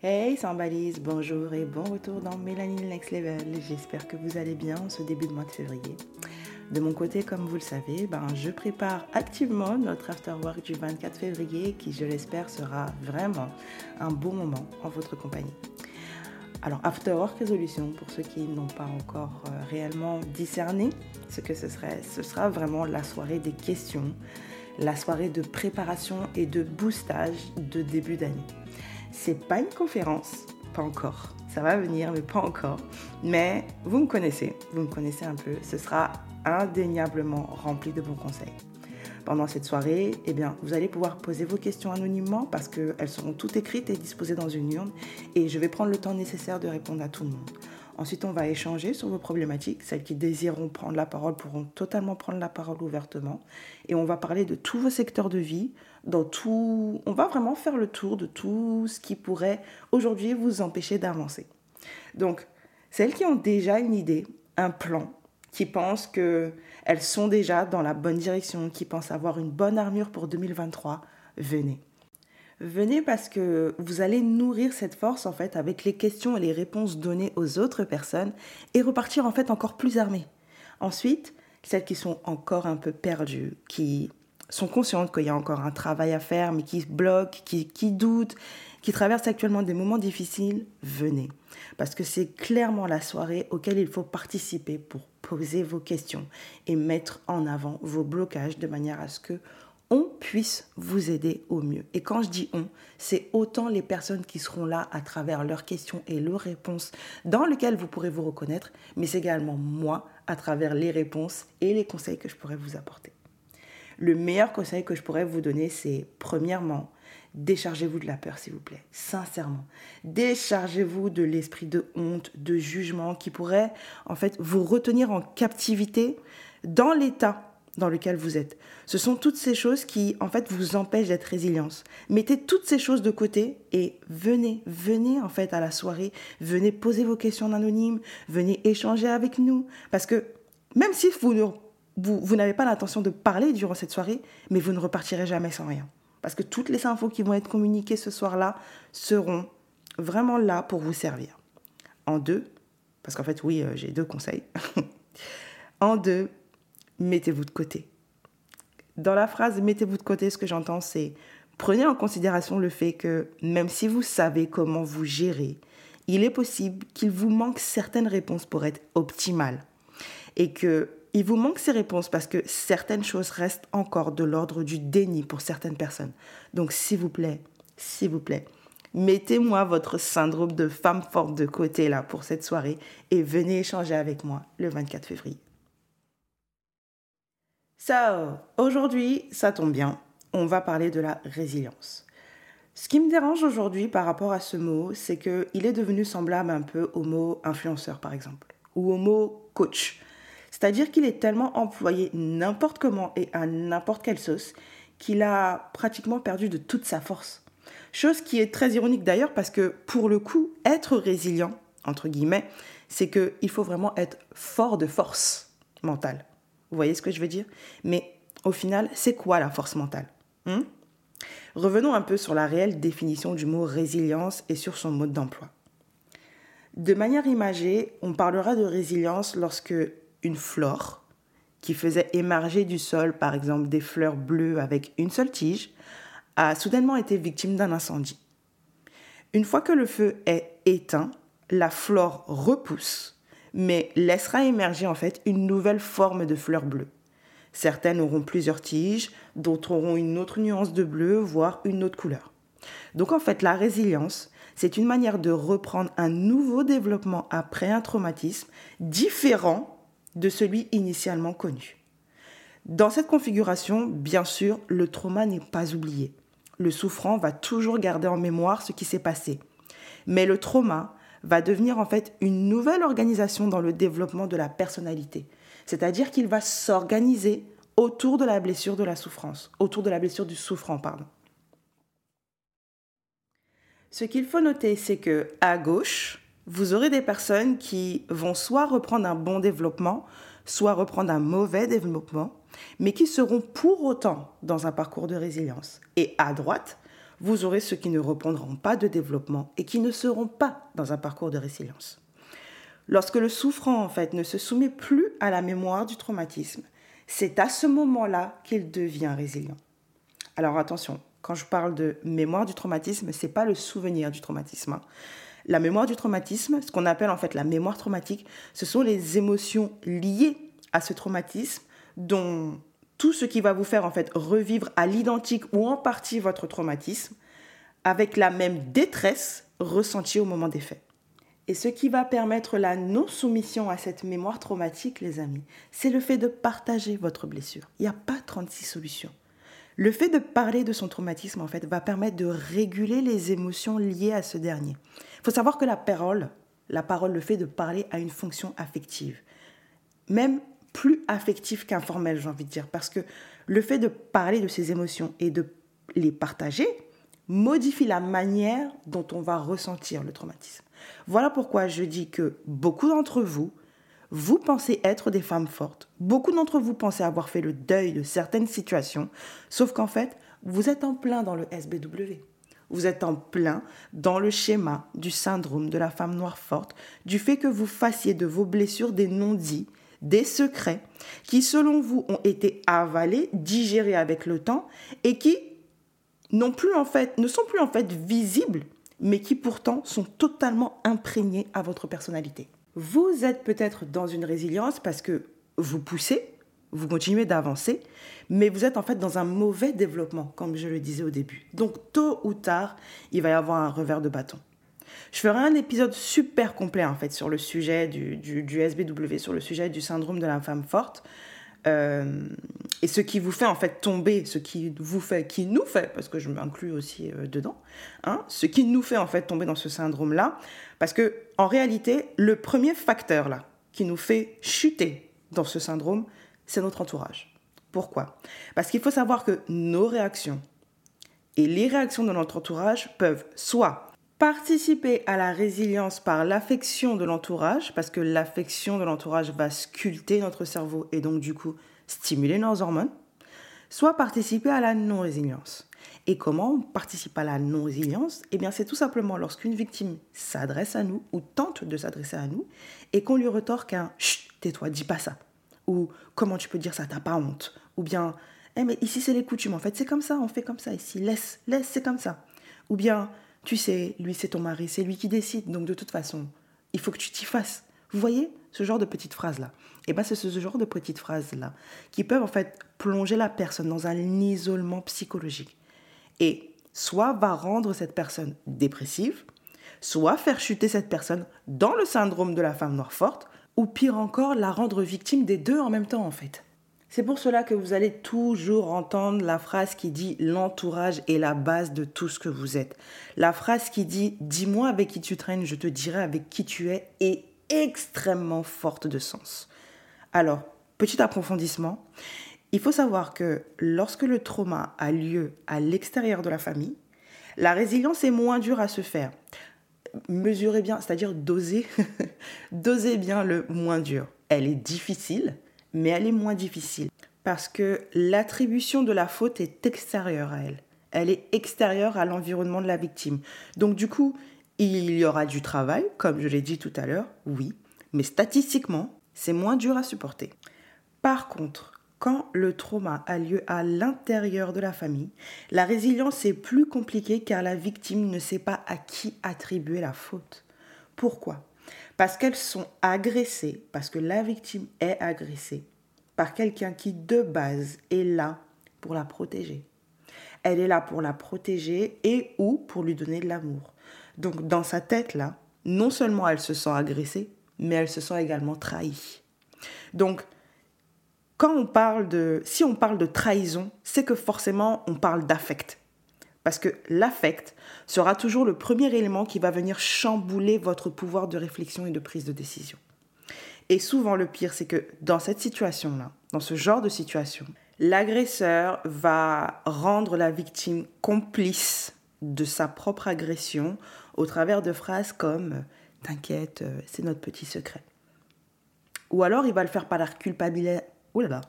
Hey, sans balise, bonjour et bon retour dans Mélanie Next Level. J'espère que vous allez bien en ce début de mois de février. De mon côté, comme vous le savez, ben, je prépare activement notre after work du 24 février qui, je l'espère, sera vraiment un beau moment en votre compagnie. Alors, After Work Résolution, pour ceux qui n'ont pas encore euh, réellement discerné ce que ce serait, ce sera vraiment la soirée des questions, la soirée de préparation et de boostage de début d'année. C'est pas une conférence, pas encore. Ça va venir, mais pas encore. Mais vous me connaissez, vous me connaissez un peu. Ce sera indéniablement rempli de bons conseils pendant cette soirée, eh bien, vous allez pouvoir poser vos questions anonymement parce qu'elles seront toutes écrites et disposées dans une urne et je vais prendre le temps nécessaire de répondre à tout le monde. Ensuite, on va échanger sur vos problématiques. Celles qui désireront prendre la parole pourront totalement prendre la parole ouvertement. Et on va parler de tous vos secteurs de vie, dans tout... On va vraiment faire le tour de tout ce qui pourrait aujourd'hui vous empêcher d'avancer. Donc, celles qui ont déjà une idée, un plan, qui pensent qu'elles sont déjà dans la bonne direction, qui pensent avoir une bonne armure pour 2023, venez. Venez parce que vous allez nourrir cette force en fait avec les questions et les réponses données aux autres personnes et repartir en fait encore plus armé. Ensuite, celles qui sont encore un peu perdues, qui sont conscientes qu'il y a encore un travail à faire, mais qui bloquent, qui, doutent, qui traversent actuellement des moments difficiles, venez. Parce que c'est clairement la soirée auquel il faut participer pour poser vos questions et mettre en avant vos blocages de manière à ce que on puisse vous aider au mieux. Et quand je dis on, c'est autant les personnes qui seront là à travers leurs questions et leurs réponses dans lesquelles vous pourrez vous reconnaître, mais c'est également moi à travers les réponses et les conseils que je pourrais vous apporter. Le meilleur conseil que je pourrais vous donner, c'est premièrement, déchargez-vous de la peur, s'il vous plaît, sincèrement. Déchargez-vous de l'esprit de honte, de jugement qui pourrait, en fait, vous retenir en captivité dans l'état dans lequel vous êtes. Ce sont toutes ces choses qui, en fait, vous empêchent d'être résilience. Mettez toutes ces choses de côté et venez, venez, en fait, à la soirée. Venez poser vos questions anonymes, venez échanger avec nous. Parce que même si vous vous, n'avez pas l'intention de parler durant cette soirée, mais vous ne repartirez jamais sans rien. Parce que toutes les infos qui vont être communiquées ce soir-là seront vraiment là pour vous servir. En deux, parce qu'en fait, oui, euh, j'ai deux conseils. en deux, mettez-vous de côté. Dans la phrase mettez-vous de côté, ce que j'entends, c'est prenez en considération le fait que même si vous savez comment vous gérer, il est possible qu'il vous manque certaines réponses pour être optimal. Et que il vous manque ces réponses parce que certaines choses restent encore de l'ordre du déni pour certaines personnes. Donc, s'il vous plaît, s'il vous plaît, mettez-moi votre syndrome de femme forte de côté là pour cette soirée et venez échanger avec moi le 24 février. Ça, aujourd'hui, ça tombe bien. On va parler de la résilience. Ce qui me dérange aujourd'hui par rapport à ce mot, c'est qu'il est devenu semblable un peu au mot influenceur, par exemple, ou au mot coach. C'est-à-dire qu'il est tellement employé n'importe comment et à n'importe quelle sauce qu'il a pratiquement perdu de toute sa force. Chose qui est très ironique d'ailleurs parce que pour le coup, être résilient, entre guillemets, c'est qu'il faut vraiment être fort de force mentale. Vous voyez ce que je veux dire? Mais au final, c'est quoi la force mentale? Hmm? Revenons un peu sur la réelle définition du mot résilience et sur son mode d'emploi. De manière imagée, on parlera de résilience lorsque une flore qui faisait émerger du sol, par exemple, des fleurs bleues avec une seule tige, a soudainement été victime d'un incendie. Une fois que le feu est éteint, la flore repousse, mais laissera émerger en fait une nouvelle forme de fleurs bleues. Certaines auront plusieurs tiges, d'autres auront une autre nuance de bleu, voire une autre couleur. Donc en fait, la résilience, c'est une manière de reprendre un nouveau développement après un traumatisme différent de celui initialement connu. Dans cette configuration, bien sûr, le trauma n'est pas oublié. Le souffrant va toujours garder en mémoire ce qui s'est passé. Mais le trauma va devenir en fait une nouvelle organisation dans le développement de la personnalité. C'est-à-dire qu'il va s'organiser autour de la blessure de la souffrance, autour de la blessure du souffrant, pardon. Ce qu'il faut noter, c'est que à gauche, vous aurez des personnes qui vont soit reprendre un bon développement, soit reprendre un mauvais développement, mais qui seront pour autant dans un parcours de résilience. Et à droite, vous aurez ceux qui ne reprendront pas de développement et qui ne seront pas dans un parcours de résilience. Lorsque le souffrant, en fait, ne se soumet plus à la mémoire du traumatisme, c'est à ce moment-là qu'il devient résilient. Alors attention, quand je parle de mémoire du traumatisme, c'est pas le souvenir du traumatisme. Hein. La mémoire du traumatisme, ce qu'on appelle en fait la mémoire traumatique, ce sont les émotions liées à ce traumatisme dont tout ce qui va vous faire en fait revivre à l'identique ou en partie votre traumatisme avec la même détresse ressentie au moment des faits. Et ce qui va permettre la non-soumission à cette mémoire traumatique, les amis, c'est le fait de partager votre blessure. Il n'y a pas 36 solutions. Le fait de parler de son traumatisme, en fait, va permettre de réguler les émotions liées à ce dernier. Il faut savoir que la parole, la parole, le fait de parler a une fonction affective. Même plus affective qu'informelle, j'ai envie de dire. Parce que le fait de parler de ses émotions et de les partager modifie la manière dont on va ressentir le traumatisme. Voilà pourquoi je dis que beaucoup d'entre vous vous pensez être des femmes fortes. Beaucoup d'entre vous pensez avoir fait le deuil de certaines situations, sauf qu'en fait, vous êtes en plein dans le SBW. Vous êtes en plein dans le schéma du syndrome de la femme noire forte, du fait que vous fassiez de vos blessures des non-dits, des secrets qui, selon vous, ont été avalés, digérés avec le temps et qui plus en fait, ne sont plus en fait visibles, mais qui pourtant sont totalement imprégnés à votre personnalité. Vous êtes peut-être dans une résilience parce que vous poussez, vous continuez d'avancer, mais vous êtes en fait dans un mauvais développement, comme je le disais au début. Donc tôt ou tard, il va y avoir un revers de bâton. Je ferai un épisode super complet en fait sur le sujet du, du, SBW, sur le sujet du syndrome de la femme forte. Euh, et ce qui vous fait en fait tomber, ce qui vous fait, qui nous fait, parce que je m'inclus aussi euh, dedans, hein, ce qui nous fait en fait tomber dans ce syndrome-là, parce que en réalité, le premier facteur là qui nous fait chuter dans ce syndrome, c'est notre entourage. Pourquoi? Parce qu'il faut savoir que nos réactions et les réactions de notre entourage peuvent soit participer à la résilience par l'affection de l'entourage, parce que l'affection de l'entourage va sculpter notre cerveau et donc du coup stimuler nos hormones, soit participer à la non-résilience. Et comment on participe à la non-résilience? Eh bien, c'est tout simplement lorsqu'une victime s'adresse à nous ou tente de s'adresser à nous et qu'on lui retorque un Chut, tais-toi, dis pas ça. Ou comment tu peux dire ça, t'as pas honte? Ou bien, eh, mais ici c'est les coutumes, en fait, c'est comme ça, on fait comme ça ici, laisse, laisse, c'est comme ça. Ou bien, tu sais, lui c'est ton mari, c'est lui qui décide, donc de toute façon, il faut que tu t'y fasses. Vous voyez ce genre de petites phrases-là? Et eh bien c'est ce genre de petites phrases-là qui peuvent en fait plonger la personne dans un isolement psychologique. Et soit va rendre cette personne dépressive, soit faire chuter cette personne dans le syndrome de la femme noire forte, ou pire encore, la rendre victime des deux en même temps en fait. C'est pour cela que vous allez toujours entendre la phrase qui dit l'entourage est la base de tout ce que vous êtes. La phrase qui dit dis-moi avec qui tu traînes, je te dirai avec qui tu es est extrêmement forte de sens. Alors, petit approfondissement, il faut savoir que lorsque le trauma a lieu à l'extérieur de la famille, la résilience est moins dure à se faire. Mesurez bien, c'est-à-dire doser, doser bien le moins dur. Elle est difficile, mais elle est moins difficile parce que l'attribution de la faute est extérieure à elle. Elle est extérieure à l'environnement de la victime. Donc du coup, il y aura du travail, comme je l'ai dit tout à l'heure, oui, mais statistiquement, c'est moins dur à supporter. Par contre, quand le trauma a lieu à l'intérieur de la famille, la résilience est plus compliquée car la victime ne sait pas à qui attribuer la faute. Pourquoi? Parce qu'elles sont agressées, parce que la victime est agressée par quelqu'un qui de base est là pour la protéger. Elle est là pour la protéger et ou pour lui donner de l'amour. Donc dans sa tête là, non seulement elle se sent agressée, mais elle se sent également trahie. Donc quand on parle de si on parle de trahison, c'est que forcément on parle d'affect. Parce que l'affect sera toujours le premier élément qui va venir chambouler votre pouvoir de réflexion et de prise de décision. Et souvent, le pire, c'est que dans cette situation-là, dans ce genre de situation, l'agresseur va rendre la victime complice de sa propre agression au travers de phrases comme T'inquiète, euh, c'est notre petit secret. Ou alors il va le faire par la culpabilité. Ouh là là.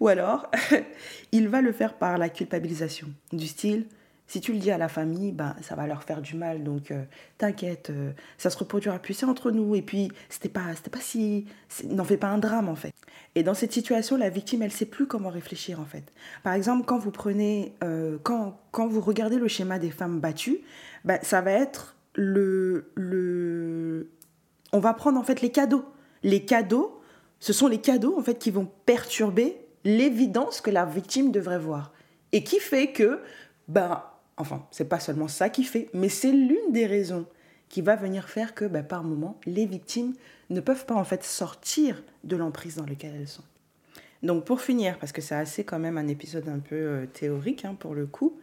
Ou alors, il va le faire par la culpabilisation, du style Si tu le dis à la famille, ben, ça va leur faire du mal. Donc, euh, t'inquiète, euh, ça se reproduira plus. C'est entre nous. Et puis, c'était pas, c'était pas si. N'en fais pas un drame, en fait. Et dans cette situation, la victime, elle sait plus comment réfléchir, en fait. Par exemple, quand vous prenez. Euh, quand, quand vous regardez le schéma des femmes battues, ben, ça va être le, le. On va prendre, en fait, les cadeaux. Les cadeaux, ce sont les cadeaux, en fait, qui vont perturber l'évidence que la victime devrait voir. Et qui fait que. Ben, Enfin, c'est pas seulement ça qui fait, mais c'est l'une des raisons qui va venir faire que, ben, par moment, les victimes ne peuvent pas en fait sortir de l'emprise dans laquelle elles sont. Donc, pour finir, parce que c'est assez quand même un épisode un peu euh, théorique hein, pour le coup,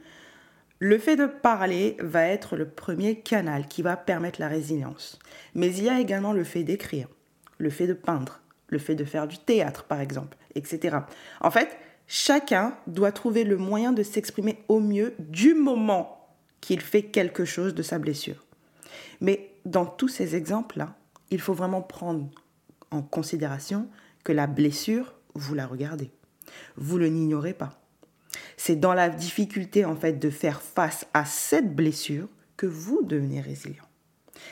le fait de parler va être le premier canal qui va permettre la résilience. Mais il y a également le fait d'écrire, le fait de peindre, le fait de faire du théâtre, par exemple, etc. En fait, Chacun doit trouver le moyen de s'exprimer au mieux du moment qu'il fait quelque chose de sa blessure. Mais dans tous ces exemples-là, il faut vraiment prendre en considération que la blessure, vous la regardez. Vous ne l'ignorez pas. C'est dans la difficulté en fait de faire face à cette blessure que vous devenez résilient.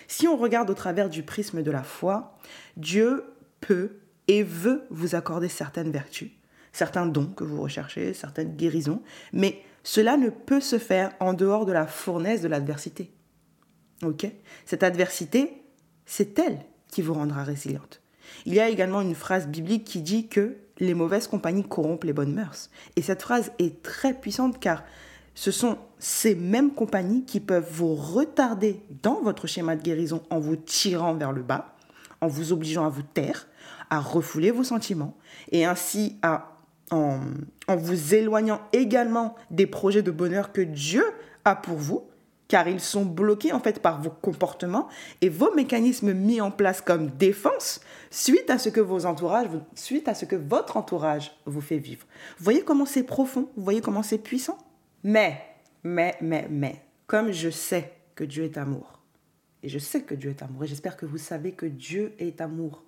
Si on regarde au travers du prisme de la foi, Dieu peut et veut vous accorder certaines vertus certains dons que vous recherchez, certaines guérisons, mais cela ne peut se faire en dehors de la fournaise de l'adversité. Ok? Cette adversité, c'est elle qui vous rendra résiliente. Il y a également une phrase biblique qui dit que les mauvaises compagnies corrompent les bonnes mœurs. Et cette phrase est très puissante car ce sont ces mêmes compagnies qui peuvent vous retarder dans votre schéma de guérison en vous tirant vers le bas, en vous obligeant à vous taire, à refouler vos sentiments et ainsi à en, vous éloignant également des projets de bonheur que Dieu a pour vous, car ils sont bloqués en fait par vos comportements et vos mécanismes mis en place comme défense suite à ce que vos entourages, suite à ce que votre entourage vous fait vivre. Vous voyez comment c'est profond, vous voyez comment c'est puissant? Mais, mais, mais, mais, comme je sais que Dieu est amour, et je sais que Dieu est amour, et j'espère que vous savez que Dieu est amour,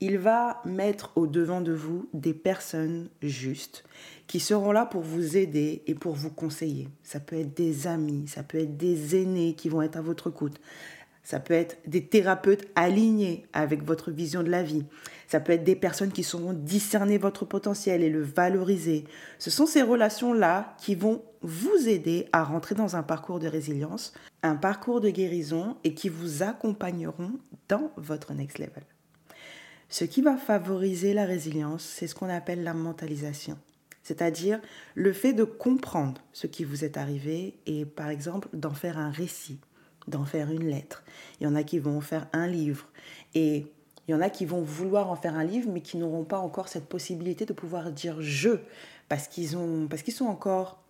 il va mettre au devant de vous des personnes justes qui seront là pour vous aider et pour vous conseiller. Ça peut être des amis, ça peut être des aînés qui vont être à votre écoute. Ça peut être des thérapeutes alignés avec votre vision de la vie. Ça peut être des personnes qui sauront discerner votre potentiel et le valoriser. Ce sont ces relations-là qui vont vous aider à rentrer dans un parcours de résilience, un parcours de guérison et qui vous accompagneront dans votre next level. Ce qui va favoriser la résilience, c'est ce qu'on appelle la mentalisation. C'est-à-dire le fait de comprendre ce qui vous est arrivé et par exemple d'en faire un récit, d'en faire une lettre. Il y en a qui vont en faire un livre et il y en a qui vont vouloir en faire un livre mais qui n'auront pas encore cette possibilité de pouvoir dire je parce qu'ils ont parce qu'ils sont encore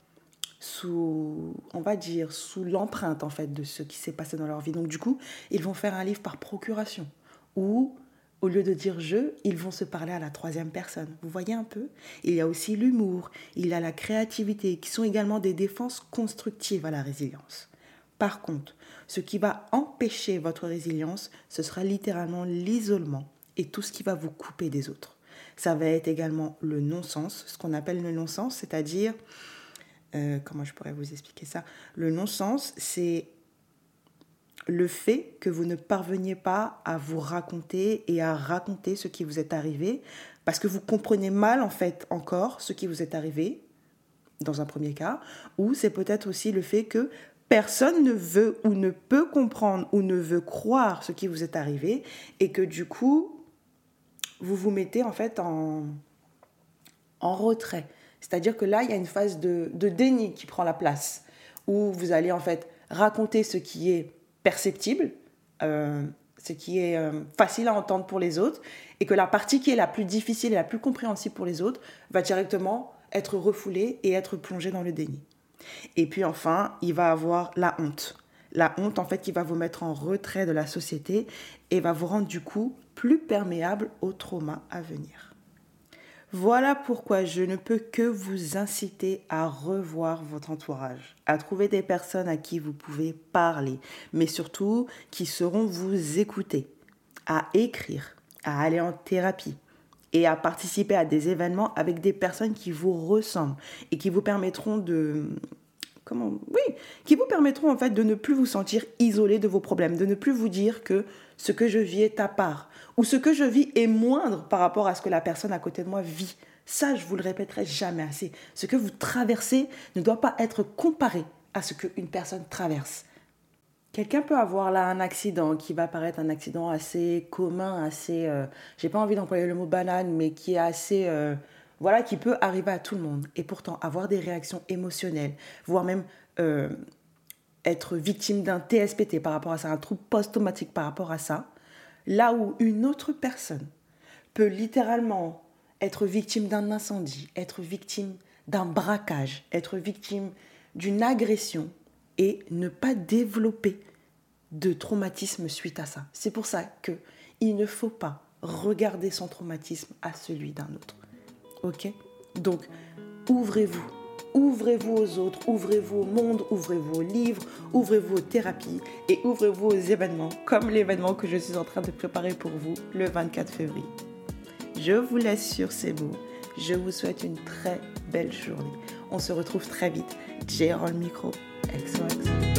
sous on va dire sous l'empreinte en fait de ce qui s'est passé dans leur vie. Donc du coup, ils vont faire un livre par procuration ou au lieu de dire je, ils vont se parler à la troisième personne. Vous voyez un peu? Il y a aussi l'humour, il y a la créativité, qui sont également des défenses constructives à la résilience. Par contre, ce qui va empêcher votre résilience, ce sera littéralement l'isolement et tout ce qui va vous couper des autres. Ça va être également le non-sens, ce qu'on appelle le non-sens, c'est-à-dire, euh, comment je pourrais vous expliquer ça? Le non-sens, c'est le fait que vous ne parveniez pas à vous raconter et à raconter ce qui vous est arrivé, parce que vous comprenez mal en fait encore ce qui vous est arrivé, dans un premier cas, ou c'est peut-être aussi le fait que personne ne veut ou ne peut comprendre ou ne veut croire ce qui vous est arrivé, et que du coup, vous vous mettez en fait en, en retrait. C'est-à-dire que là, il y a une phase de, de déni qui prend la place, où vous allez en fait raconter ce qui est perceptible, euh, ce qui est euh, facile à entendre pour les autres, et que la partie qui est la plus difficile et la plus compréhensible pour les autres va directement être refoulée et être plongée dans le déni. Et puis enfin, il va avoir la honte. La honte, en fait, qui va vous mettre en retrait de la société et va vous rendre du coup plus perméable au trauma à venir. Voilà pourquoi je ne peux que vous inciter à revoir votre entourage, à trouver des personnes à qui vous pouvez parler, mais surtout qui sauront vous écouter, à écrire, à aller en thérapie et à participer à des événements avec des personnes qui vous ressemblent et qui vous permettront de comment, oui, qui vous permettront en fait de ne plus vous sentir isolé de vos problèmes, de ne plus vous dire que ce que je vis est à part ou ce que je vis est moindre par rapport à ce que la personne à côté de moi vit. Ça, je vous le répéterai jamais assez. Ce que vous traversez ne doit pas être comparé à ce qu'une personne traverse. Quelqu'un peut avoir là un accident qui va paraître un accident assez commun, assez, euh, j'ai pas envie d'employer le mot banane, mais qui est assez, euh, voilà, qui peut arriver à tout le monde. Et pourtant, avoir des réactions émotionnelles, voire même euh, être victime d'un TSPT par rapport à ça, un trouble post-traumatique par rapport à ça, là où une autre personne peut littéralement être victime d'un incendie, être victime d'un braquage, être victime d'une agression et ne pas développer de traumatisme suite à ça. C'est pour ça que il ne faut pas regarder son traumatisme à celui d'un autre. OK? Donc ouvrez-vous. Ouvrez-vous aux autres, ouvrez-vous au monde, ouvrez-vous aux livres, ouvrez-vous aux thérapies et ouvrez-vous aux événements comme l'événement que je suis en train de préparer pour vous le 24 février. Je vous laisse sur ces mots. Je vous souhaite une très belle journée. On se retrouve très vite. J'ai le micro. XOXO.